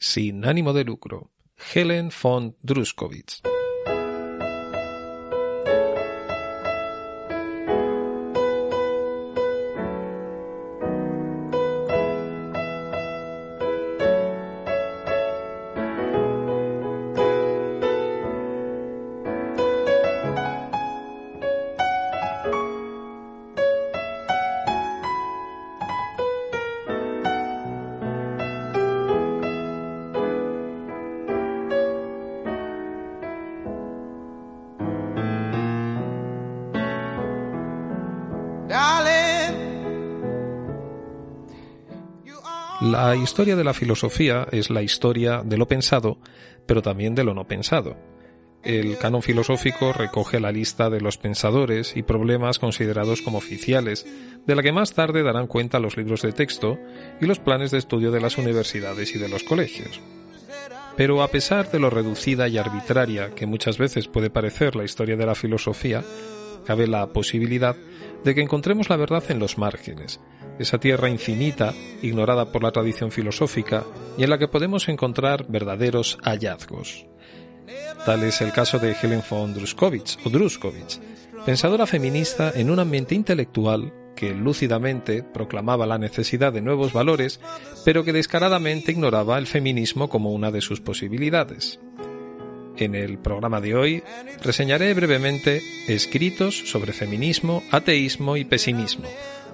sin ánimo de lucro, Helen von Druskowitz. La historia de la filosofía es la historia de lo pensado, pero también de lo no pensado. El canon filosófico recoge la lista de los pensadores y problemas considerados como oficiales, de la que más tarde darán cuenta los libros de texto y los planes de estudio de las universidades y de los colegios. Pero a pesar de lo reducida y arbitraria que muchas veces puede parecer la historia de la filosofía, cabe la posibilidad de que encontremos la verdad en los márgenes, esa tierra infinita, ignorada por la tradición filosófica, y en la que podemos encontrar verdaderos hallazgos. Tal es el caso de Helen von Druskowitz, o Druskowitz, pensadora feminista en un ambiente intelectual que lúcidamente proclamaba la necesidad de nuevos valores, pero que descaradamente ignoraba el feminismo como una de sus posibilidades. En el programa de hoy reseñaré brevemente escritos sobre feminismo, ateísmo y pesimismo,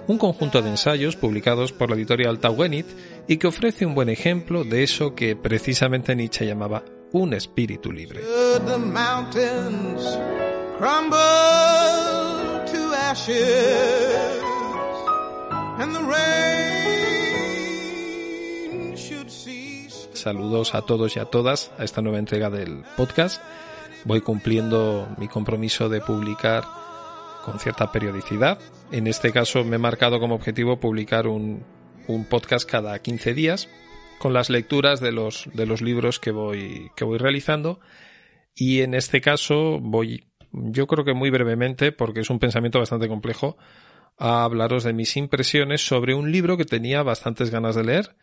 un conjunto de ensayos publicados por la editorial Tawenit y que ofrece un buen ejemplo de eso que precisamente Nietzsche llamaba un espíritu libre. Saludos a todos y a todas a esta nueva entrega del podcast. Voy cumpliendo mi compromiso de publicar con cierta periodicidad. En este caso me he marcado como objetivo publicar un, podcast cada 15 días con las lecturas de los, de los libros que voy, que voy realizando. Y en este caso voy, yo creo que muy brevemente, porque es un pensamiento bastante complejo, a hablaros de mis impresiones sobre un libro que tenía bastantes ganas de leer,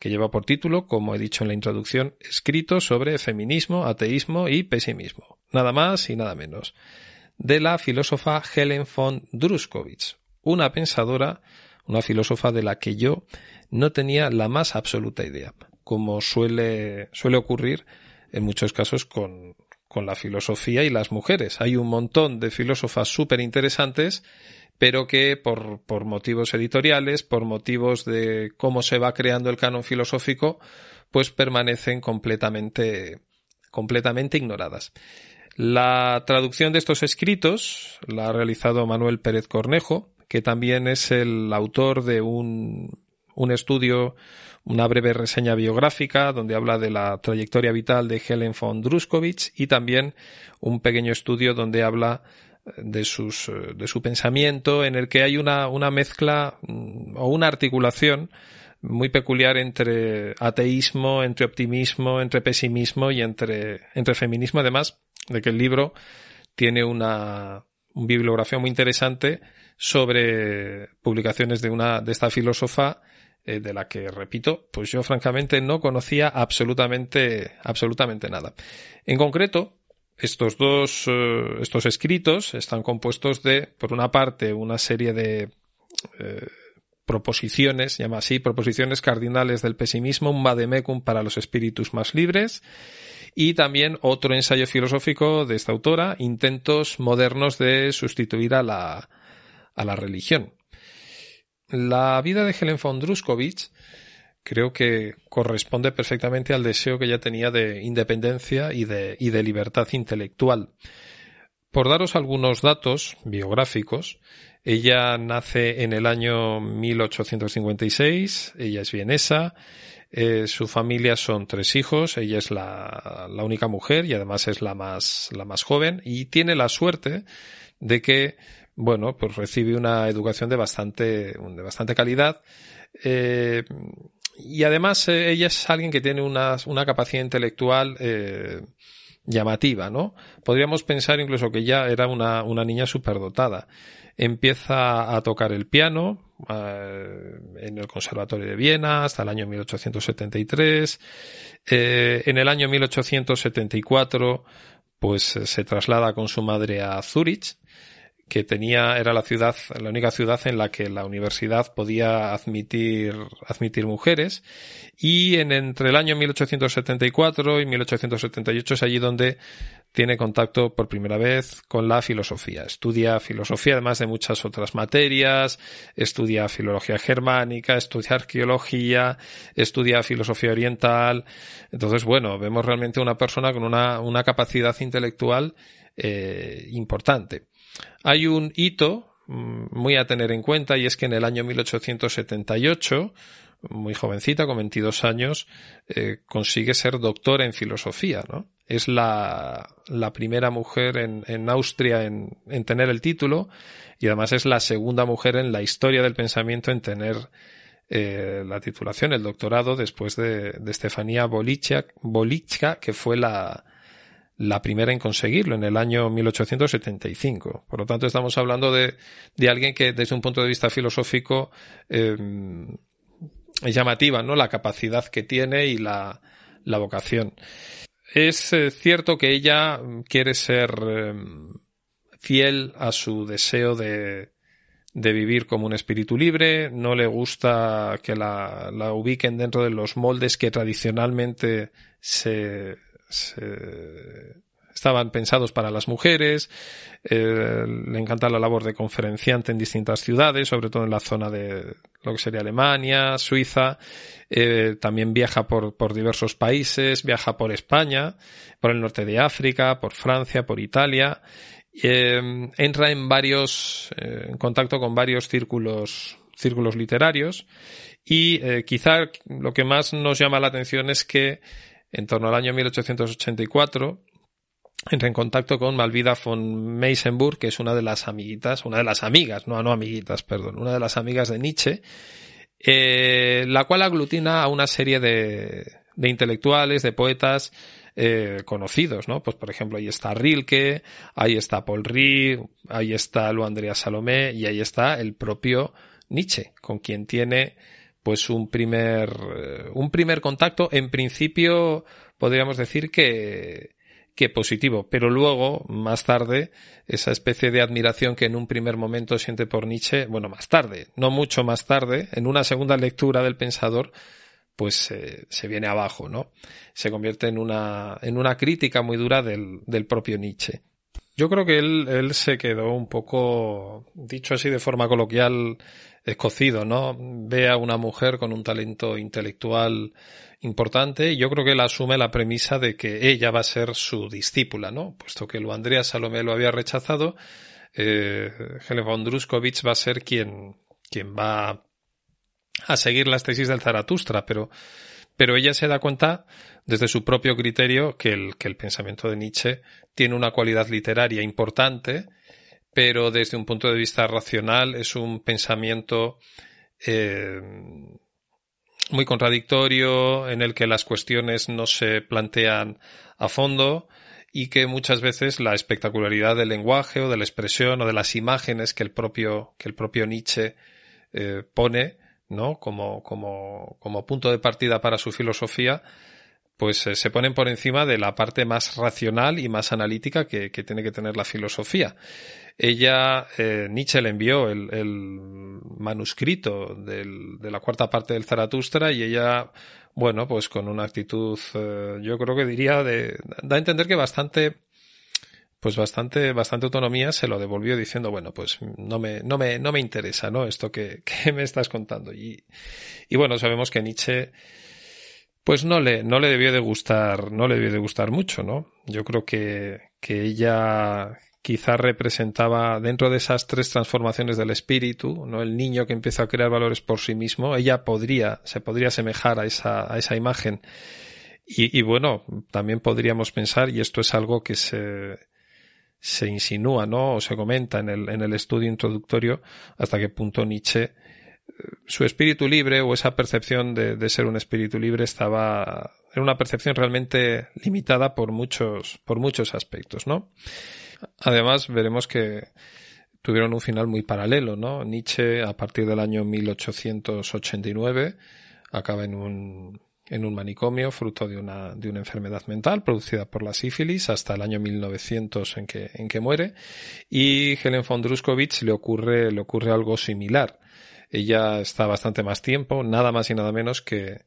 que lleva por título, como he dicho en la introducción, escrito sobre feminismo, ateísmo y pesimismo. Nada más y nada menos de la filósofa Helen von Druskowitz, una pensadora, una filósofa de la que yo no tenía la más absoluta idea, como suele, suele ocurrir en muchos casos con, con la filosofía y las mujeres. Hay un montón de filósofas súper interesantes, pero que por, por motivos editoriales, por motivos de cómo se va creando el canon filosófico, pues permanecen completamente, completamente ignoradas. La traducción de estos escritos la ha realizado Manuel Pérez Cornejo, que también es el autor de un, un estudio, una breve reseña biográfica donde habla de la trayectoria vital de Helen von Druskowitz y también un pequeño estudio donde habla de, sus, de su pensamiento en el que hay una, una mezcla mm, o una articulación muy peculiar entre ateísmo, entre optimismo, entre pesimismo y entre, entre feminismo, además de que el libro tiene una, bibliografía muy interesante sobre publicaciones de una de esta filósofa eh, de la que repito pues yo francamente no conocía absolutamente absolutamente nada. En concreto estos dos eh, estos escritos están compuestos de por una parte una serie de eh, proposiciones, llama así, proposiciones cardinales del pesimismo, un vademecum para los espíritus más libres, y también otro ensayo filosófico de esta autora, intentos modernos de sustituir a la, a la religión. La vida de Helen von Druskowitz creo que corresponde perfectamente al deseo que ella tenía de independencia y de, y de libertad intelectual. Por daros algunos datos biográficos, ella nace en el año 1856, ella es vienesa, eh, su familia son tres hijos, ella es la, la, única mujer y además es la más, la más joven y tiene la suerte de que, bueno, pues recibe una educación de bastante, de bastante calidad. Eh, y además eh, ella es alguien que tiene una, una capacidad intelectual llamativa, ¿no? Podríamos pensar incluso que ya era una, una niña superdotada. Empieza a tocar el piano eh, en el Conservatorio de Viena hasta el año 1873. Eh, en el año 1874 pues se traslada con su madre a Zurich que tenía, era la ciudad, la única ciudad en la que la universidad podía admitir, admitir mujeres. Y en, entre el año 1874 y 1878 es allí donde tiene contacto por primera vez con la filosofía. Estudia filosofía además de muchas otras materias, estudia filología germánica, estudia arqueología, estudia filosofía oriental. Entonces, bueno, vemos realmente una persona con una, una capacidad intelectual eh, importante. Hay un hito mm, muy a tener en cuenta y es que en el año 1878, muy jovencita, con 22 años, eh, consigue ser doctora en filosofía, ¿no? Es la, la primera mujer en, en Austria en, en, tener el título y además es la segunda mujer en la historia del pensamiento en tener eh, la titulación, el doctorado, después de, de Estefanía Bolichka, que fue la, la primera en conseguirlo en el año 1875. Por lo tanto, estamos hablando de, de alguien que desde un punto de vista filosófico eh, es llamativa, ¿no? La capacidad que tiene y la, la vocación. Es eh, cierto que ella quiere ser eh, fiel a su deseo de, de vivir como un espíritu libre, no le gusta que la, la ubiquen dentro de los moldes que tradicionalmente se, estaban pensados para las mujeres, eh, le encanta la labor de conferenciante en distintas ciudades, sobre todo en la zona de lo que sería Alemania, Suiza, eh, también viaja por, por diversos países, viaja por España, por el norte de África, por Francia, por Italia, eh, entra en varios, en contacto con varios círculos, círculos literarios y quizá lo que más nos llama la atención es que en torno al año 1884, entra en contacto con Malvida von Meisenburg, que es una de las amiguitas, una de las amigas, no, no amiguitas, perdón, una de las amigas de Nietzsche, eh, la cual aglutina a una serie de, de intelectuales, de poetas, eh, conocidos, ¿no? Pues por ejemplo, ahí está Rilke, ahí está Paul Rie, ahí está Lu Andrea Salomé y ahí está el propio Nietzsche, con quien tiene pues un primer, eh, un primer contacto, en principio podríamos decir que, que positivo, pero luego, más tarde, esa especie de admiración que en un primer momento siente por Nietzsche, bueno, más tarde, no mucho más tarde, en una segunda lectura del pensador, pues eh, se viene abajo, ¿no? Se convierte en una, en una crítica muy dura del, del propio Nietzsche. Yo creo que él, él se quedó un poco, dicho así de forma coloquial, escocido, ¿no? Ve a una mujer con un talento intelectual importante y yo creo que él asume la premisa de que ella va a ser su discípula, ¿no? Puesto que lo Andrea Salomé lo había rechazado, eh, Helen va a ser quien, quien va a seguir las tesis del Zaratustra, pero, pero ella se da cuenta desde su propio criterio que el, que el pensamiento de Nietzsche tiene una cualidad literaria importante pero desde un punto de vista racional es un pensamiento eh, muy contradictorio en el que las cuestiones no se plantean a fondo y que muchas veces la espectacularidad del lenguaje o de la expresión o de las imágenes que el propio, que el propio Nietzsche eh, pone ¿no? como, como, como punto de partida para su filosofía pues eh, se ponen por encima de la parte más racional y más analítica que, que tiene que tener la filosofía. Ella, eh, Nietzsche le envió el, el manuscrito del, de la cuarta parte del Zaratustra y ella, bueno, pues con una actitud, eh, yo creo que diría de, da a entender que bastante, pues bastante, bastante autonomía se lo devolvió diciendo, bueno, pues no me, no me, no me interesa, ¿no? Esto que, que me estás contando. Y, y bueno, sabemos que Nietzsche, pues no le, no le debió de gustar, no le debió de gustar mucho, ¿no? Yo creo que, que ella quizá representaba dentro de esas tres transformaciones del espíritu, ¿no? El niño que empieza a crear valores por sí mismo, ella podría, se podría asemejar a esa, a esa imagen. Y, y bueno, también podríamos pensar, y esto es algo que se, se insinúa, ¿no? O se comenta en el, en el estudio introductorio, hasta qué punto Nietzsche su espíritu libre o esa percepción de, de, ser un espíritu libre estaba era una percepción realmente limitada por muchos por muchos aspectos, ¿no? Además veremos que tuvieron un final muy paralelo, ¿no? Nietzsche a partir del año 1889 acaba en un en un manicomio fruto de una, de una enfermedad mental producida por la sífilis hasta el año 1900 en que, en que muere y Helen von Druskowitz le ocurre, le ocurre algo similar. Ella está bastante más tiempo, nada más y nada menos que,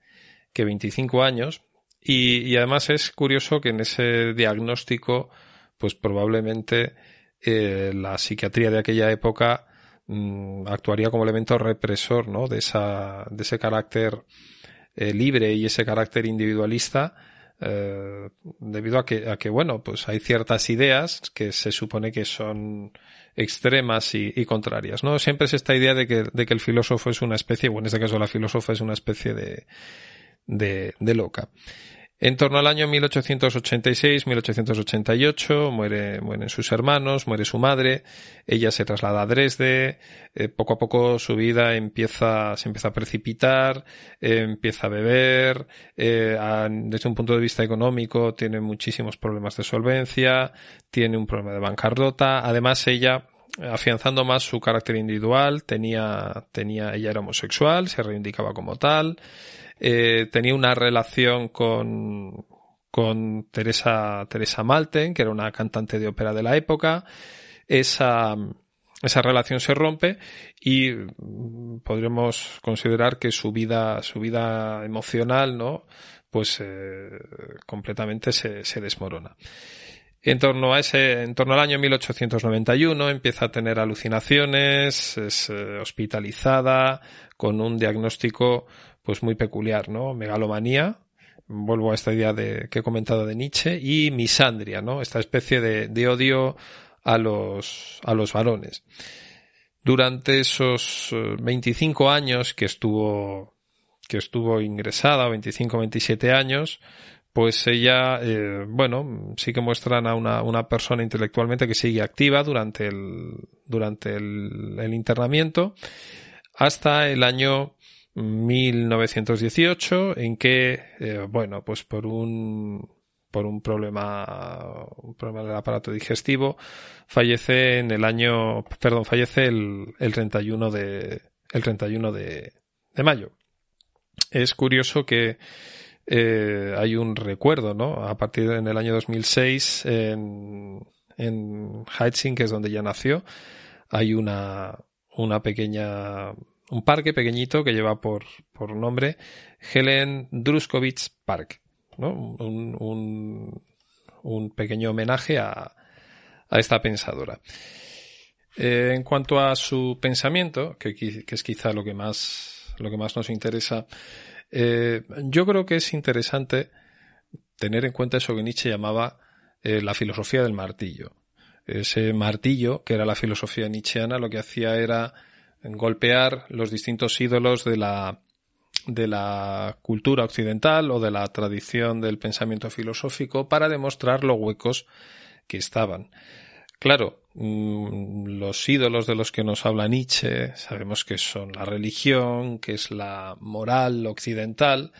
que 25 años y, y además es curioso que en ese diagnóstico pues probablemente eh, la psiquiatría de aquella época mm, actuaría como elemento represor ¿no? de, esa, de ese carácter eh, libre y ese carácter individualista eh, debido a que, a que, bueno, pues hay ciertas ideas que se supone que son extremas y, contrarias, ¿no? Siempre es esta idea de que, de que el filósofo es una especie, o en este caso la filósofa es una especie de, de loca. En torno al año 1886-1888 muere, mueren sus hermanos, muere su madre, ella se traslada a Dresde, eh, poco a poco su vida empieza, se empieza a precipitar, eh, empieza a beber, eh, desde un punto de vista económico tiene muchísimos problemas de solvencia, tiene un problema de bancarrota, además ella afianzando más su carácter individual, tenía, tenía, ella era homosexual, se reivindicaba como tal, eh, tenía una relación con, con Teresa, Teresa Malten, que era una cantante de ópera de la época. Esa, esa relación se rompe y mm, podríamos considerar que su vida, su vida emocional, ¿no? Pues eh, completamente se, se desmorona. En torno a ese, en torno al año 1891 empieza a tener alucinaciones, es eh, hospitalizada con un diagnóstico pues muy peculiar, ¿no? Megalomanía, vuelvo a esta idea de, que he comentado de Nietzsche, y misandria, ¿no? Esta especie de, odio a los, a los varones. Durante esos 25 eh, años que estuvo, que estuvo ingresada, 25, 27 años, pues ella, eh, bueno, sí que muestran a una, una, persona intelectualmente que sigue activa durante el, durante el internamiento hasta el año 1918 en que, eh, bueno, pues por un por un problema, un problema del aparato digestivo, fallece en el año, perdón, fallece el, el 31 de, el 31 de, de mayo. Es curioso que eh, hay un recuerdo, ¿no? A partir de en el año 2006 en, en Heitzing, que es donde ya nació, hay una, una pequeña un parque pequeñito que lleva por, por nombre Helen Druskowitz Park, ¿no? Un, un, pequeño homenaje a, a esta pensadora. Eh, en cuanto a su pensamiento, que, que, es quizá lo que más, lo que más nos interesa, eh, yo creo que es interesante tener en cuenta eso que Nietzsche llamaba eh, la filosofía del martillo. Ese martillo, que era la filosofía nietzscheana, lo que hacía era golpear los distintos ídolos de la de la cultura occidental o de la tradición del pensamiento filosófico para demostrar lo huecos que estaban. Claro, mm, los ídolos de los que nos habla Nietzsche sabemos que son la religión, que es la moral occidental,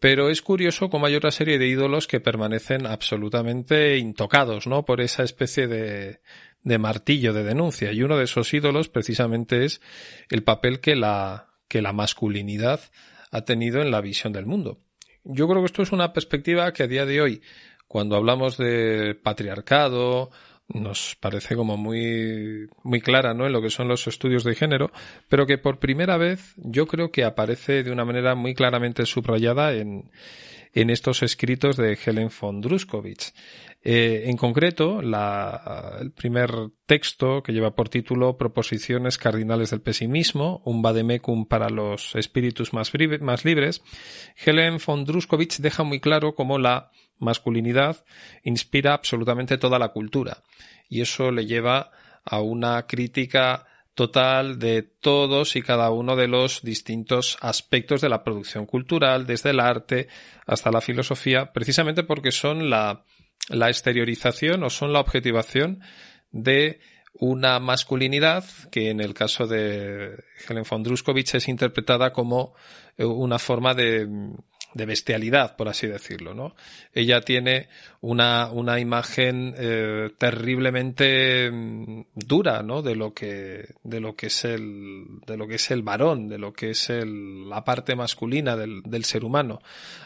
pero es curioso cómo hay otra serie de ídolos que permanecen absolutamente intocados, ¿no? Por esa especie de, de martillo de denuncia. Y uno de esos ídolos precisamente es el papel que la, que la masculinidad ha tenido en la visión del mundo. Yo creo que esto es una perspectiva que a día de hoy, cuando hablamos de patriarcado, nos parece como muy, muy clara, ¿no? En lo que son los estudios de género, pero que por primera vez yo creo que aparece de una manera muy claramente subrayada en, en estos escritos de Helen von Druskowitz. Eh, en concreto, la, el primer texto que lleva por título Proposiciones cardinales del pesimismo, un vademecum para los espíritus más, más libres, Helen von Druskowitz deja muy claro cómo la masculinidad inspira absolutamente toda la cultura. Y eso le lleva a una crítica total de todos y cada uno de los distintos aspectos de la producción cultural, desde el arte hasta la filosofía, precisamente porque son la, la exteriorización o son la objetivación de una masculinidad que en el caso de Helen von Druskowitz es interpretada como eh, una forma de, de bestialidad, por así decirlo, ¿no? Ella tiene una, una imagen eh, terriblemente mm, dura, ¿no? De lo que, de lo que es el, de lo que es el varón, de lo que es el, la parte masculina del, del ser humano,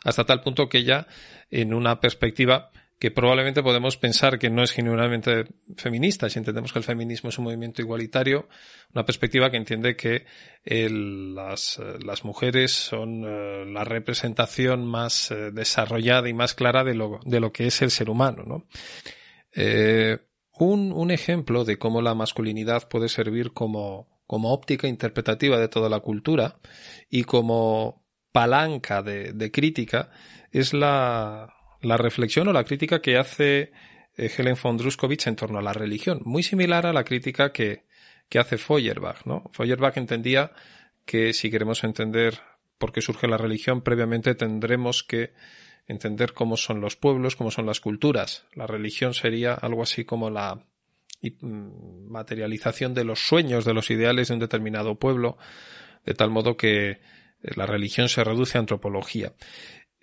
hasta tal punto que ella, en una perspectiva que probablemente podemos pensar que no es genuinamente feminista, si entendemos que el feminismo es un movimiento igualitario, una perspectiva que entiende que las, las, mujeres son eh, la representación más eh, desarrollada y más clara de lo, de lo que es el ser humano. ¿no? Eh, un, un, ejemplo de cómo la masculinidad puede servir como, como óptica interpretativa de toda la cultura y como palanca de crítica es la, la reflexión o la crítica que hace eh, Helen von Druskowitz en torno a la religión, muy similar a la crítica que, que hace Feuerbach, ¿no? Feuerbach entendía que si queremos entender por qué surge la religión, previamente tendremos que entender cómo son los pueblos, cómo son las culturas. La religión sería algo así como la mm, materialización de los sueños, de los ideales de un determinado pueblo, de tal modo que la religión se reduce a antropología.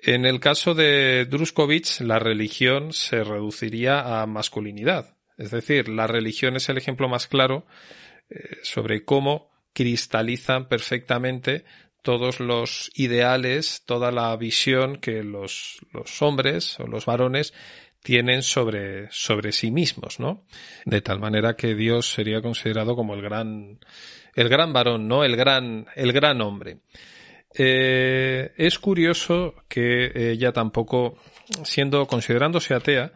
En el caso de Druskowitz, la religión se reduciría a masculinidad. Es decir, la religión es el ejemplo más claro eh, sobre cómo cristalizan perfectamente todos los ideales, toda la visión que los, los hombres o los varones tienen sobre, sobre sí mismos, ¿no? De tal manera que Dios sería considerado como el gran, el gran varón, ¿no? El gran, el gran hombre. Eh, es curioso que ella tampoco, siendo, considerándose atea,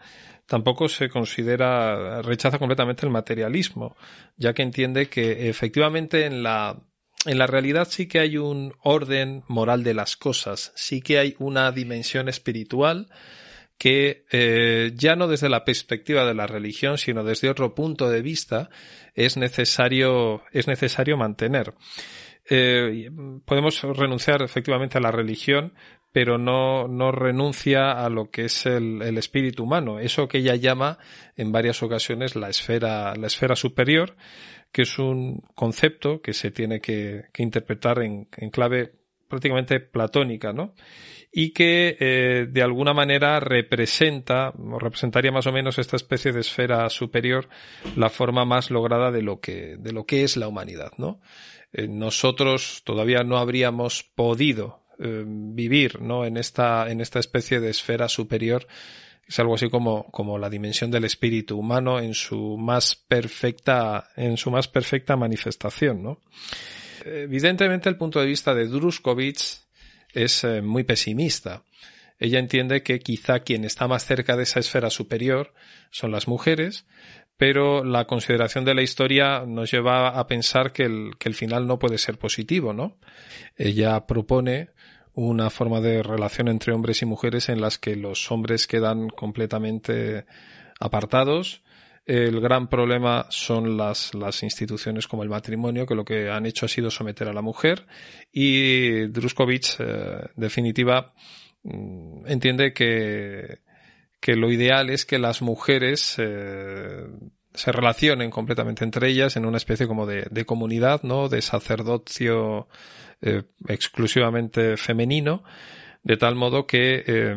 tampoco se considera, rechaza completamente el materialismo, ya que entiende que efectivamente en la, en la realidad sí que hay un orden moral de las cosas, sí que hay una dimensión espiritual que eh, ya no desde la perspectiva de la religión, sino desde otro punto de vista, es necesario, es necesario mantener. Eh, podemos renunciar efectivamente a la religión, pero no, no renuncia a lo que es el, el, espíritu humano, eso que ella llama en varias ocasiones la esfera, la esfera superior, que es un concepto que se tiene que, que interpretar en, en, clave prácticamente platónica, ¿no? Y que eh, de alguna manera representa, o representaría más o menos esta especie de esfera superior, la forma más lograda de lo que, de lo que es la humanidad, ¿no? Eh, nosotros todavía no habríamos podido eh, vivir ¿no? en, esta, en esta especie de esfera superior es algo así como, como la dimensión del espíritu humano en su más perfecta, en su más perfecta manifestación, ¿no? Evidentemente el punto de vista de Druskowitz es eh, muy pesimista. Ella entiende que quizá quien está más cerca de esa esfera superior son las mujeres, pero la consideración de la historia nos lleva a pensar que el, que el final no puede ser positivo, ¿no? Ella propone una forma de relación entre hombres y mujeres en las que los hombres quedan completamente apartados. El gran problema son las, las instituciones como el matrimonio, que lo que han hecho ha sido someter a la mujer. Y Druskowitz, eh, definitiva, mm, entiende que que lo ideal es que las mujeres eh, se relacionen completamente entre ellas en una especie como de, comunidad, ¿no? De sacerdocio eh, exclusivamente femenino, de tal modo que eh,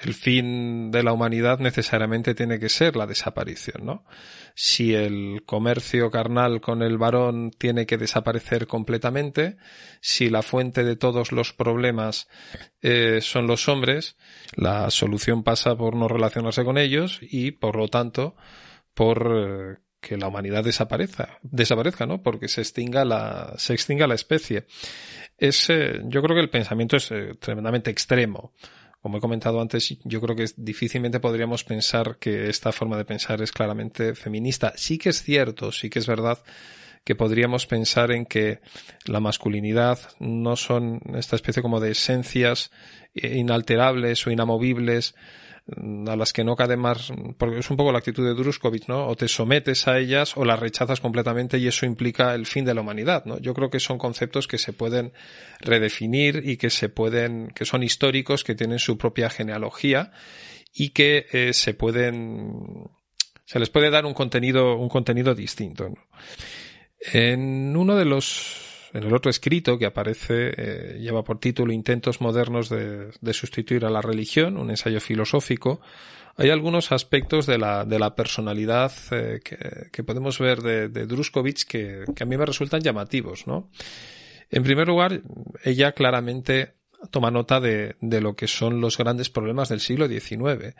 el fin de la humanidad necesariamente tiene que ser la desaparición, ¿no? Si el comercio carnal con el varón tiene que desaparecer completamente, si la fuente de todos los problemas eh, son los hombres, la solución pasa por no relacionarse con ellos y, por lo tanto, por eh, que la humanidad desaparezca, desaparezca, ¿no? Porque se extinga la, se extinga la especie. Es, eh, yo creo que el pensamiento es eh, tremendamente extremo. Como he comentado antes, yo creo que difícilmente podríamos pensar que esta forma de pensar es claramente feminista. Sí que es cierto, sí que es verdad que podríamos pensar en que la masculinidad no son esta especie como de esencias inalterables o inamovibles a las que no cae más, porque es un poco la actitud de Druskowitz, ¿no? O te sometes a ellas o las rechazas completamente y eso implica el fin de la humanidad, ¿no? Yo creo que son conceptos que se pueden redefinir y que se pueden, que son históricos, que tienen su propia genealogía y que eh, se pueden se les puede dar un contenido, un contenido distinto. En uno de los en el otro escrito que aparece eh, lleva por título Intentos modernos de, sustituir a la religión, un ensayo filosófico. Hay algunos aspectos de la, personalidad eh, que, podemos ver de, de que, que, a mí me resultan llamativos, ¿no? En primer lugar, ella claramente toma nota de, de, lo que son los grandes problemas del siglo XIX.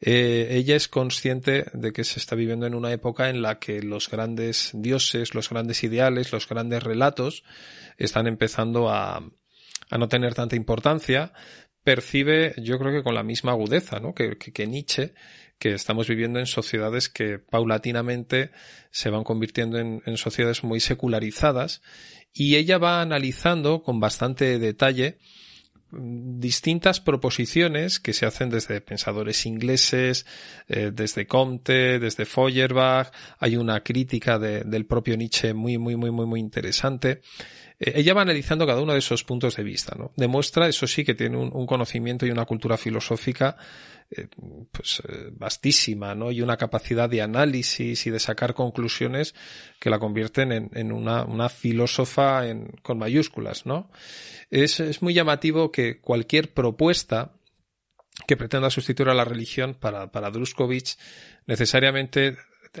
Eh, ella es consciente de que se está viviendo en una época en la que los grandes dioses, los grandes ideales, los grandes relatos están empezando a, a no tener tanta importancia. Percibe, yo creo que con la misma agudeza, ¿no? que, que, Nietzsche, que estamos viviendo en sociedades que paulatinamente se van convirtiendo en, en sociedades muy secularizadas y ella va analizando con bastante detalle distintas proposiciones que se hacen desde pensadores ingleses, eh, desde Comte, desde Feuerbach, hay una crítica del propio Nietzsche muy, muy, muy, muy, muy interesante. Eh, ella va analizando cada uno de esos puntos de vista, ¿no? Demuestra, eso sí, que tiene un, conocimiento y una cultura filosófica eh, pues vastísima, ¿no? Y una capacidad de análisis y de sacar conclusiones que la convierten en, una filósofa en, con mayúsculas, ¿no? Es, es muy llamativo que cualquier propuesta que pretenda sustituir a la religión para, para Druskovic necesariamente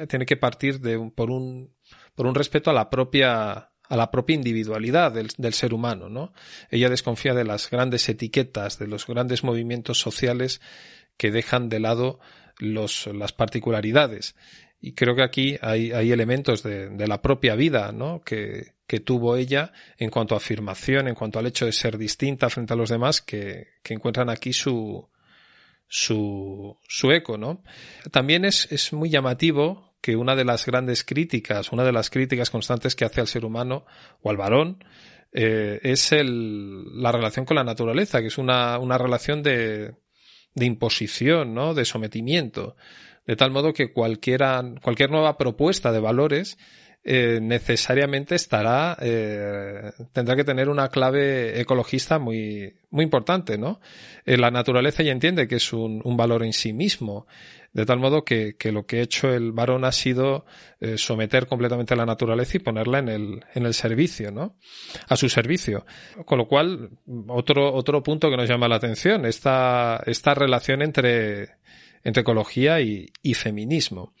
tiene que partir de por un, por un respeto a la propia a la propia individualidad del, ser humano, ¿no? Ella desconfía de las grandes etiquetas, de los grandes movimientos sociales que dejan de lado las particularidades. Y creo que aquí hay, elementos de, la propia vida, ¿no? Que, tuvo ella en cuanto a afirmación, en cuanto al hecho de ser distinta frente a los demás, que, encuentran aquí su, su, su eco, ¿no? También es muy llamativo que una de las grandes críticas, una de las críticas constantes que hace al ser humano o al varón, eh, es la relación con la naturaleza, que es una, relación de, de imposición, ¿no? De sometimiento. De tal modo que cualquier nueva propuesta de valores eh, necesariamente estará, eh, tendrá que tener una clave ecologista muy, muy importante, ¿no? La naturaleza ya entiende que es un, valor en sí mismo, de tal modo que, que lo que ha hecho el varón ha sido eh, someter completamente a la naturaleza y ponerla en el, en el servicio, ¿no? A su servicio. Con lo cual, otro, otro punto que nos llama la atención, esta, esta relación entre, entre ecología y, y feminismo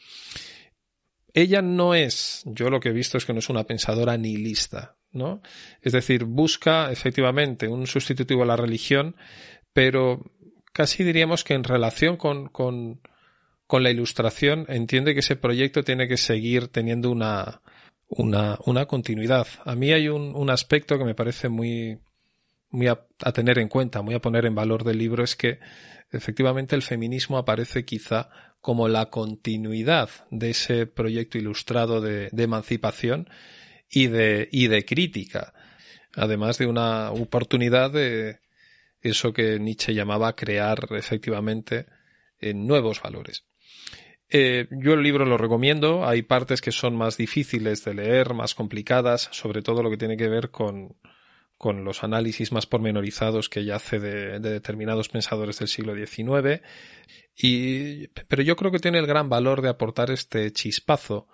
ella no es, yo lo que he visto es que no es una pensadora nihilista, ¿no? Es decir, busca efectivamente un sustitutivo a la religión, pero casi diríamos que en relación con, con, con la ilustración entiende que ese proyecto tiene que seguir teniendo una, una, una continuidad. A mí hay un, un aspecto que me parece muy, muy a, tener en cuenta, muy a poner en valor del libro, es que efectivamente el feminismo aparece quizá como la continuidad de ese proyecto ilustrado de, de emancipación y de, y de crítica, además de una oportunidad de eso que Nietzsche llamaba crear efectivamente eh, nuevos valores. Eh, yo el libro lo recomiendo, hay partes que son más difíciles de leer, más complicadas, sobre todo lo que tiene que ver con, con los análisis más pormenorizados que ella hace de, de, determinados pensadores del siglo XIX. Pero yo creo que tiene el gran valor de aportar este chispazo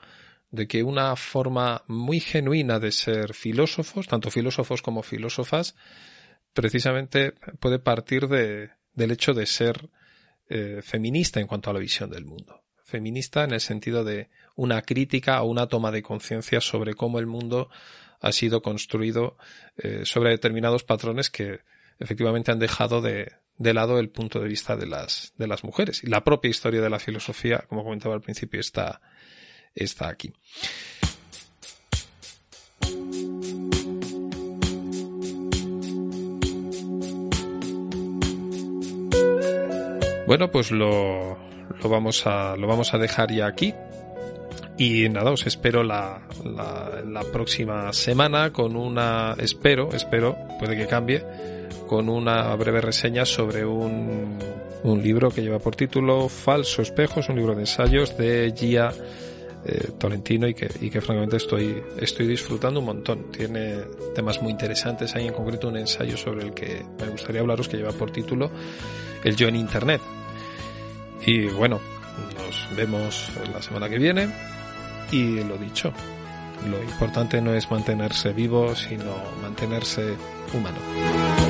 de que una forma muy genuina de ser filósofos, tanto filósofos como filósofas, precisamente puede partir de, del hecho de ser eh, feminista en cuanto a la visión del mundo. Feminista en el sentido de una crítica o una toma de conciencia sobre cómo el mundo ha sido construido eh, sobre determinados patrones que efectivamente han dejado de, de, lado el punto de vista de las, de las mujeres. Y la propia historia de la filosofía, como comentaba al principio, está, está aquí. Bueno, pues lo, lo, vamos a, lo vamos a dejar ya aquí. Y nada, os espero la, la, la, próxima semana con una, espero, espero, puede que cambie, con una breve reseña sobre un, un libro que lleva por título Falso Espejo, es un libro de ensayos de Gia eh, Tolentino y que, y que francamente estoy, estoy disfrutando un montón. Tiene temas muy interesantes, hay en concreto un ensayo sobre el que me gustaría hablaros que lleva por título El yo en Internet. Y bueno, Nos vemos la semana que viene y lo dicho, lo importante no es mantenerse vivo, sino mantenerse humano.